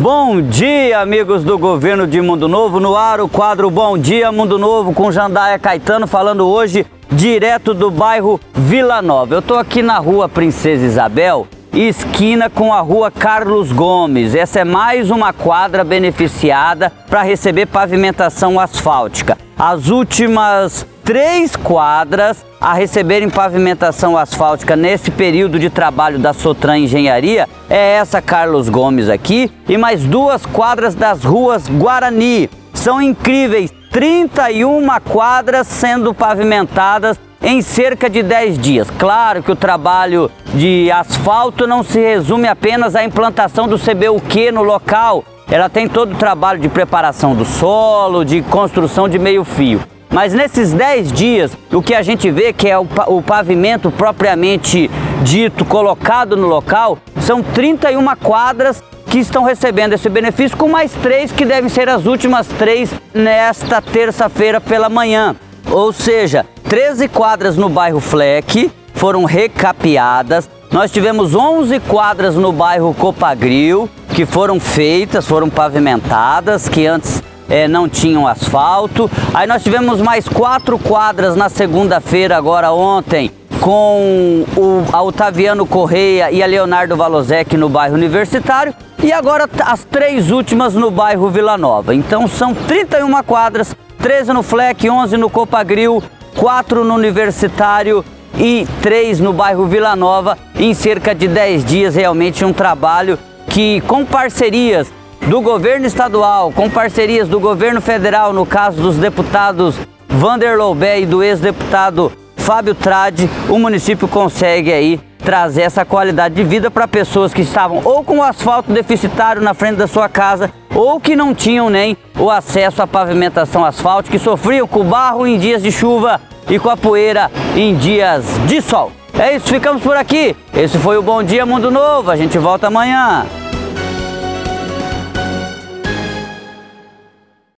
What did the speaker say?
Bom dia, amigos do governo de Mundo Novo. No ar, o quadro Bom Dia Mundo Novo com Jandaia Caetano falando hoje direto do bairro Vila Nova. Eu estou aqui na rua Princesa Isabel, esquina com a rua Carlos Gomes. Essa é mais uma quadra beneficiada para receber pavimentação asfáltica. As últimas três quadras a receberem pavimentação asfáltica nesse período de trabalho da Sotran Engenharia é essa Carlos Gomes aqui e mais duas quadras das ruas Guarani. São incríveis 31 quadras sendo pavimentadas em cerca de 10 dias. Claro que o trabalho de asfalto não se resume apenas à implantação do CBUQ no local. Ela tem todo o trabalho de preparação do solo, de construção de meio fio. Mas nesses 10 dias, o que a gente vê que é o, pavimento propriamente dito colocado no local, são 31 quadras que estão recebendo esse benefício, com mais três que devem ser as últimas três nesta terça-feira pela manhã. Ou seja, 13 quadras no bairro Fleck foram recapeadas. Nós tivemos 11 quadras no bairro Copagril que foram feitas, foram pavimentadas, que antes é, não tinham asfalto. Aí nós tivemos mais quatro quadras na segunda-feira, agora ontem, com o a Otaviano Correia e a Leonardo Valosec no bairro Universitário. E agora as três últimas no bairro Vila Nova. Então são 31 quadras, 13 no Fleck, 11 no Copagril, 4 no Universitário e 3 no bairro Vila Nova. Em cerca de 10 dias, realmente um trabalho que com parcerias do governo estadual, com parcerias do governo federal, no caso dos deputados Vander Loubé e do ex-deputado Fábio Trade, o município consegue aí trazer essa qualidade de vida para pessoas que estavam ou com o asfalto deficitário na frente da sua casa ou que não tinham nem o acesso à pavimentação asfáltica, que sofriam com o barro em dias de chuva e com a poeira em dias de sol. É isso, ficamos por aqui. Esse foi o Bom Dia Mundo Novo. A gente volta amanhã.